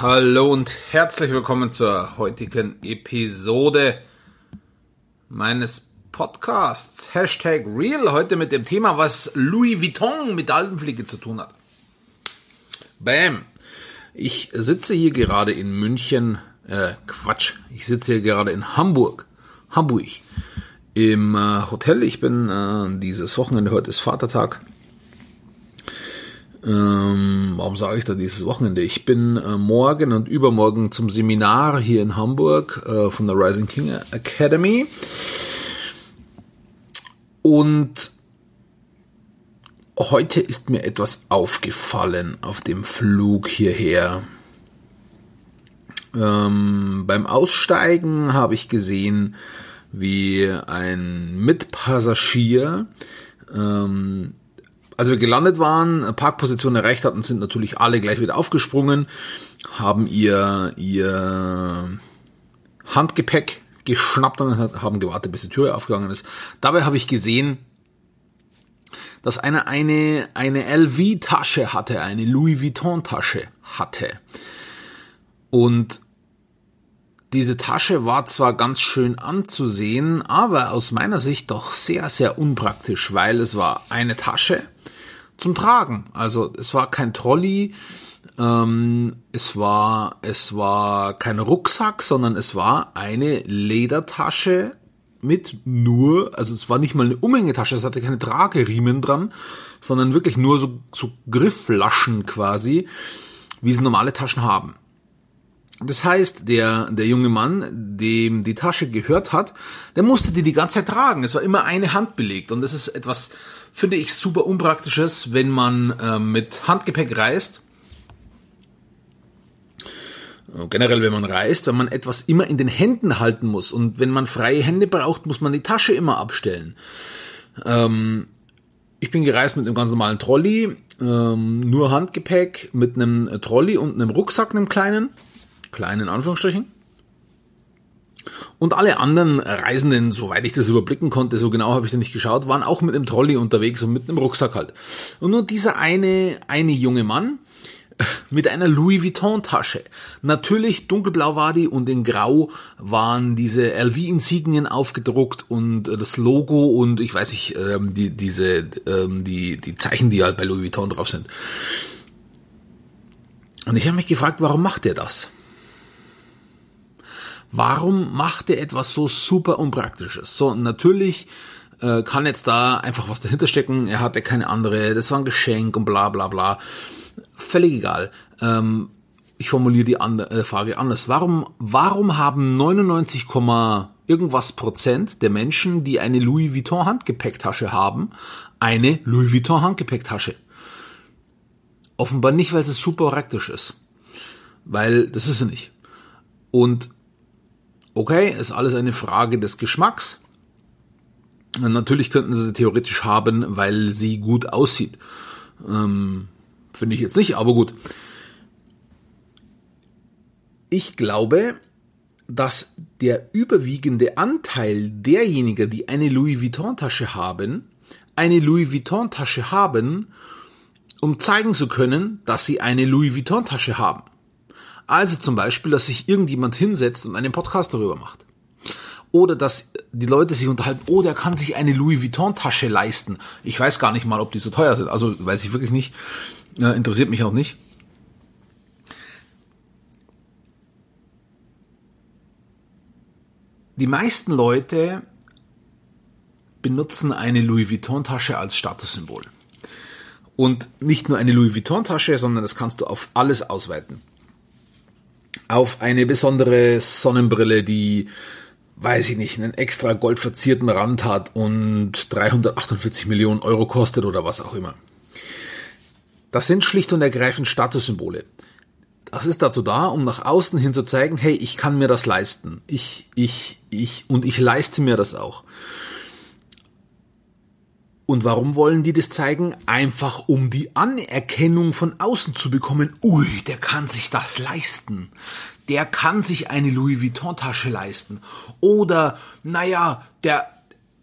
Hallo und herzlich willkommen zur heutigen Episode meines Podcasts. Hashtag Real. Heute mit dem Thema, was Louis Vuitton mit Alpenfliege zu tun hat. Bam. Ich sitze hier gerade in München. Äh, Quatsch. Ich sitze hier gerade in Hamburg. Hamburg. Im äh, Hotel. Ich bin äh, dieses Wochenende, heute ist Vatertag ähm, warum sage ich da dieses Wochenende? Ich bin äh, morgen und übermorgen zum Seminar hier in Hamburg äh, von der Rising King Academy. Und heute ist mir etwas aufgefallen auf dem Flug hierher. Ähm, beim Aussteigen habe ich gesehen, wie ein Mitpassagier ähm, als wir gelandet waren, Parkposition erreicht hatten, sind natürlich alle gleich wieder aufgesprungen, haben ihr, ihr Handgepäck geschnappt und haben gewartet, bis die Tür aufgegangen ist. Dabei habe ich gesehen, dass einer eine, eine LV-Tasche hatte, eine Louis Vuitton-Tasche hatte. Und diese Tasche war zwar ganz schön anzusehen, aber aus meiner Sicht doch sehr, sehr unpraktisch, weil es war eine Tasche, zum Tragen. Also es war kein Trolley, ähm, es war es war kein Rucksack, sondern es war eine Ledertasche mit nur, also es war nicht mal eine Umhängetasche, es hatte keine Trageriemen dran, sondern wirklich nur so, so Griffflaschen quasi, wie sie normale Taschen haben. Das heißt, der, der junge Mann, dem die Tasche gehört hat, der musste die die ganze Zeit tragen. Es war immer eine Hand belegt und das ist etwas, finde ich, super unpraktisches, wenn man äh, mit Handgepäck reist. Generell, wenn man reist, wenn man etwas immer in den Händen halten muss und wenn man freie Hände braucht, muss man die Tasche immer abstellen. Ähm, ich bin gereist mit einem ganz normalen Trolley, ähm, nur Handgepäck mit einem Trolley und einem Rucksack, einem kleinen kleinen Anführungsstrichen. Und alle anderen Reisenden, soweit ich das überblicken konnte, so genau habe ich da nicht geschaut, waren auch mit einem Trolley unterwegs und mit einem Rucksack halt. Und nur dieser eine, eine junge Mann mit einer Louis Vuitton Tasche. Natürlich dunkelblau war die und in grau waren diese LV Insignien aufgedruckt und das Logo und ich weiß nicht, ähm, die, diese, ähm, die, die Zeichen, die halt bei Louis Vuitton drauf sind. Und ich habe mich gefragt, warum macht er das? Warum macht er etwas so super Unpraktisches? So, natürlich äh, kann jetzt da einfach was dahinter stecken. Er hatte keine andere, das war ein Geschenk und bla bla bla. Völlig egal. Ähm, ich formuliere die andere, äh, Frage anders. Warum, warum haben 99, irgendwas Prozent der Menschen, die eine Louis Vuitton Handgepäcktasche haben, eine Louis Vuitton Handgepäcktasche? Offenbar nicht, weil es super praktisch ist. Weil das ist sie nicht. Und Okay, ist alles eine Frage des Geschmacks. Natürlich könnten sie sie theoretisch haben, weil sie gut aussieht. Ähm, Finde ich jetzt nicht, aber gut. Ich glaube, dass der überwiegende Anteil derjenigen, die eine Louis Vuitton-Tasche haben, eine Louis Vuitton-Tasche haben, um zeigen zu können, dass sie eine Louis Vuitton-Tasche haben. Also zum Beispiel, dass sich irgendjemand hinsetzt und einen Podcast darüber macht. Oder dass die Leute sich unterhalten, oh, der kann sich eine Louis Vuitton Tasche leisten. Ich weiß gar nicht mal, ob die so teuer sind. Also weiß ich wirklich nicht. Interessiert mich auch nicht. Die meisten Leute benutzen eine Louis Vuitton Tasche als Statussymbol. Und nicht nur eine Louis Vuitton Tasche, sondern das kannst du auf alles ausweiten auf eine besondere Sonnenbrille, die, weiß ich nicht, einen extra goldverzierten Rand hat und 348 Millionen Euro kostet oder was auch immer. Das sind schlicht und ergreifend Statussymbole. Das ist dazu da, um nach außen hin zu zeigen, hey, ich kann mir das leisten. Ich, ich, ich und ich leiste mir das auch. Und warum wollen die das zeigen? Einfach um die Anerkennung von außen zu bekommen. Ui, der kann sich das leisten. Der kann sich eine Louis Vuitton Tasche leisten. Oder, naja, der,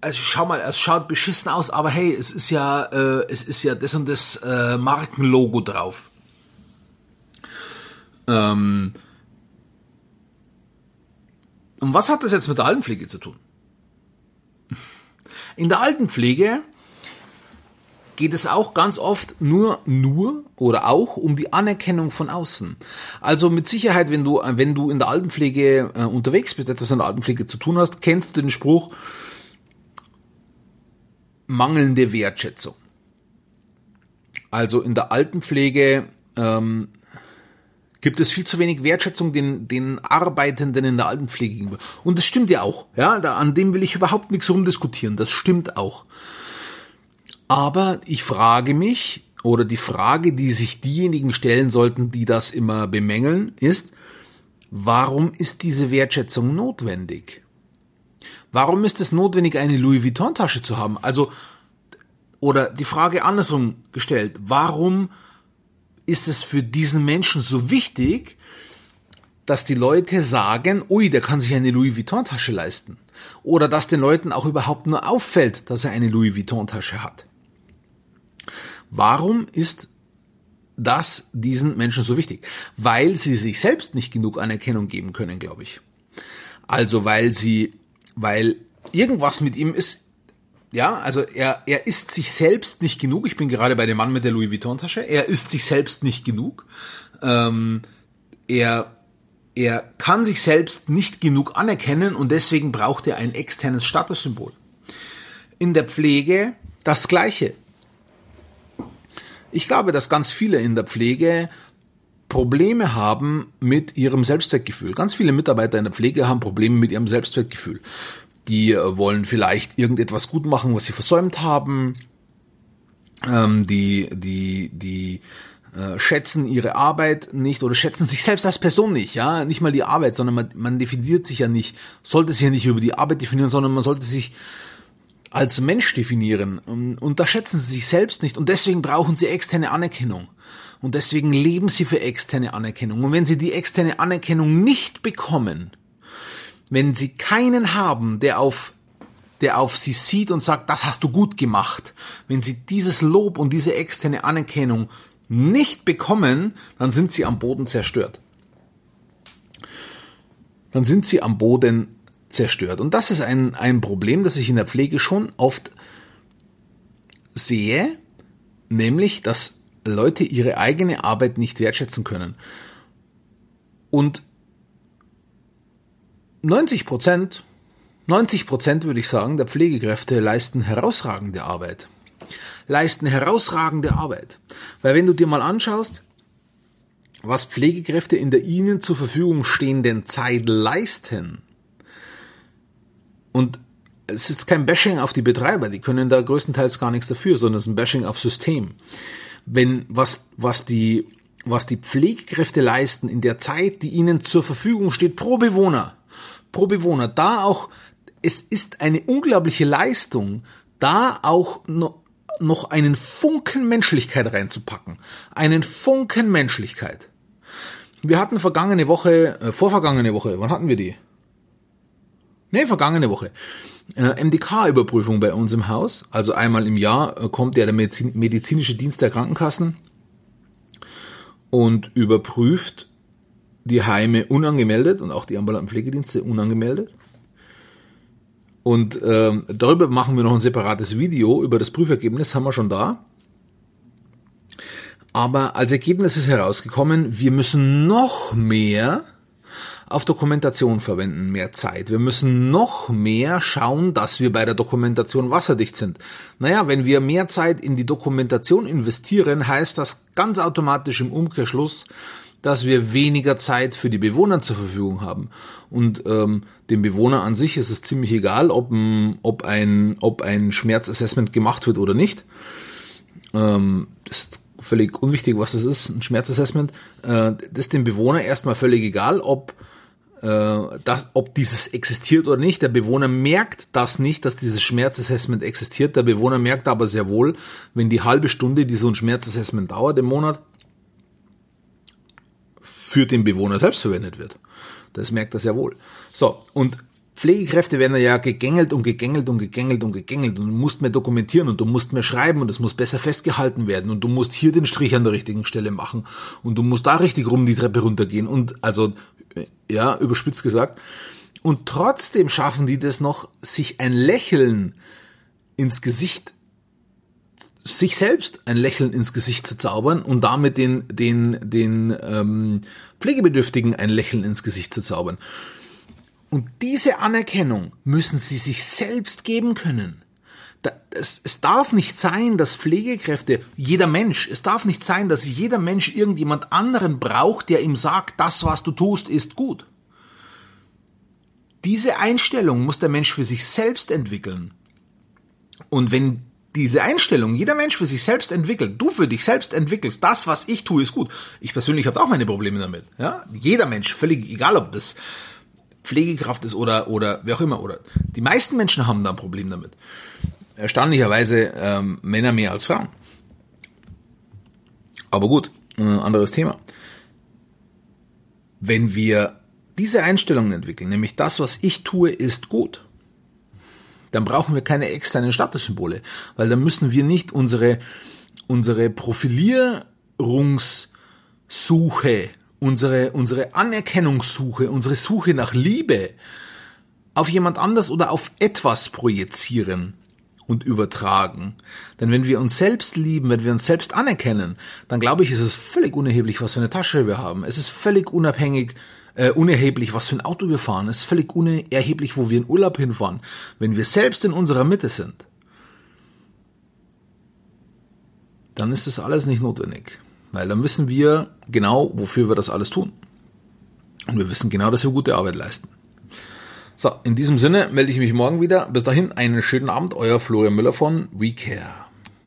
also schau mal, es schaut beschissen aus, aber hey, es ist ja, äh, es ist ja das und das äh, Markenlogo drauf. Ähm, und was hat das jetzt mit der Altenpflege zu tun? In der Altenpflege geht es auch ganz oft nur, nur oder auch um die Anerkennung von außen. Also mit Sicherheit, wenn du, wenn du in der Altenpflege äh, unterwegs bist, etwas in der Altenpflege zu tun hast, kennst du den Spruch, mangelnde Wertschätzung. Also in der Altenpflege ähm, gibt es viel zu wenig Wertschätzung den, den Arbeitenden in der Altenpflege gegenüber. Und das stimmt ja auch. Ja, da, an dem will ich überhaupt nichts rumdiskutieren. Das stimmt auch. Aber ich frage mich, oder die Frage, die sich diejenigen stellen sollten, die das immer bemängeln, ist, warum ist diese Wertschätzung notwendig? Warum ist es notwendig, eine Louis Vuitton Tasche zu haben? Also, oder die Frage andersrum gestellt, warum ist es für diesen Menschen so wichtig, dass die Leute sagen, ui, der kann sich eine Louis Vuitton Tasche leisten. Oder dass den Leuten auch überhaupt nur auffällt, dass er eine Louis Vuitton Tasche hat. Warum ist das diesen Menschen so wichtig? Weil sie sich selbst nicht genug Anerkennung geben können, glaube ich. Also weil sie weil irgendwas mit ihm ist, ja, also er, er ist sich selbst nicht genug. Ich bin gerade bei dem Mann mit der Louis Vuitton-Tasche. Er ist sich selbst nicht genug. Ähm, er, er kann sich selbst nicht genug anerkennen und deswegen braucht er ein externes Statussymbol. In der Pflege das Gleiche. Ich glaube, dass ganz viele in der Pflege Probleme haben mit ihrem Selbstwertgefühl. Ganz viele Mitarbeiter in der Pflege haben Probleme mit ihrem Selbstwertgefühl. Die äh, wollen vielleicht irgendetwas gut machen, was sie versäumt haben. Ähm, die, die, die äh, schätzen ihre Arbeit nicht oder schätzen sich selbst als Person nicht, ja, nicht mal die Arbeit, sondern man, man definiert sich ja nicht, sollte sich ja nicht über die Arbeit definieren, sondern man sollte sich als Mensch definieren. Und, und da schätzen sie sich selbst nicht und deswegen brauchen sie externe Anerkennung. Und deswegen leben sie für externe Anerkennung. Und wenn sie die externe Anerkennung nicht bekommen, wenn sie keinen haben, der auf der auf sie sieht und sagt, das hast du gut gemacht. Wenn sie dieses Lob und diese externe Anerkennung nicht bekommen, dann sind sie am Boden zerstört. Dann sind sie am Boden zerstört. Und das ist ein, ein Problem, das ich in der Pflege schon oft sehe, nämlich, dass Leute ihre eigene Arbeit nicht wertschätzen können. Und 90 Prozent, 90 Prozent würde ich sagen, der Pflegekräfte leisten herausragende Arbeit. Leisten herausragende Arbeit. Weil wenn du dir mal anschaust, was Pflegekräfte in der ihnen zur Verfügung stehenden Zeit leisten, und es ist kein Bashing auf die Betreiber, die können da größtenteils gar nichts dafür, sondern es ist ein Bashing auf System wenn was, was die, was die Pflegekräfte leisten in der Zeit, die ihnen zur Verfügung steht pro Bewohner, pro Bewohner, da auch, es ist eine unglaubliche Leistung, da auch noch, noch einen Funken Menschlichkeit reinzupacken. Einen Funken Menschlichkeit. Wir hatten vergangene Woche, äh, vorvergangene Woche, wann hatten wir die? Nee, vergangene Woche äh, MDK-Überprüfung bei uns im Haus. Also einmal im Jahr äh, kommt ja der Medizin medizinische Dienst der Krankenkassen und überprüft die Heime unangemeldet und auch die ambulanten Pflegedienste unangemeldet. Und ähm, darüber machen wir noch ein separates Video. Über das Prüfergebnis haben wir schon da. Aber als Ergebnis ist herausgekommen, wir müssen noch mehr auf Dokumentation verwenden, mehr Zeit. Wir müssen noch mehr schauen, dass wir bei der Dokumentation wasserdicht sind. Naja, wenn wir mehr Zeit in die Dokumentation investieren, heißt das ganz automatisch im Umkehrschluss, dass wir weniger Zeit für die Bewohner zur Verfügung haben. Und ähm, dem Bewohner an sich ist es ziemlich egal, ob ein, ob ein, ob ein Schmerzassessment gemacht wird oder nicht. Ähm, das ist völlig unwichtig, was das ist, ein Schmerzassessment. Äh, das ist dem Bewohner erstmal völlig egal, ob dass, ob dieses existiert oder nicht. Der Bewohner merkt das nicht, dass dieses Schmerzassessment existiert. Der Bewohner merkt aber sehr wohl, wenn die halbe Stunde, die so ein Schmerzassessment dauert im Monat, für den Bewohner selbst verwendet wird. Das merkt er sehr wohl. So, und Pflegekräfte werden ja gegängelt und gegängelt und gegängelt und gegängelt und du musst mehr dokumentieren und du musst mehr schreiben und es muss besser festgehalten werden und du musst hier den Strich an der richtigen Stelle machen und du musst da richtig rum die Treppe runtergehen und also, ja, überspitzt gesagt. Und trotzdem schaffen die das noch, sich ein Lächeln ins Gesicht sich selbst ein Lächeln ins Gesicht zu zaubern und damit den, den, den ähm, Pflegebedürftigen ein Lächeln ins Gesicht zu zaubern. Und diese Anerkennung müssen sie sich selbst geben können. Es, es darf nicht sein, dass Pflegekräfte, jeder Mensch, es darf nicht sein, dass jeder Mensch irgendjemand anderen braucht, der ihm sagt, das, was du tust, ist gut. Diese Einstellung muss der Mensch für sich selbst entwickeln. Und wenn diese Einstellung jeder Mensch für sich selbst entwickelt, du für dich selbst entwickelst, das, was ich tue, ist gut. Ich persönlich habe auch meine Probleme damit. Ja? Jeder Mensch, völlig egal, ob das Pflegekraft ist oder, oder wer auch immer. Oder die meisten Menschen haben da ein Problem damit. Erstaunlicherweise ähm, Männer mehr als Frauen. Aber gut, äh, anderes Thema. Wenn wir diese Einstellungen entwickeln, nämlich das, was ich tue, ist gut, dann brauchen wir keine externen Statussymbole, weil dann müssen wir nicht unsere, unsere Profilierungssuche unsere, unsere Anerkennungssuche, unsere Suche nach Liebe auf jemand anders oder auf etwas projizieren und übertragen. Denn wenn wir uns selbst lieben, wenn wir uns selbst anerkennen, dann glaube ich, ist es völlig unerheblich, was für eine Tasche wir haben. Es ist völlig unabhängig, äh, unerheblich, was für ein Auto wir fahren. Es ist völlig unerheblich, wo wir in Urlaub hinfahren. Wenn wir selbst in unserer Mitte sind, dann ist das alles nicht notwendig. Weil dann wissen wir genau, wofür wir das alles tun. Und wir wissen genau, dass wir gute Arbeit leisten. So, in diesem Sinne melde ich mich morgen wieder. Bis dahin einen schönen Abend, euer Florian Müller von WeCare.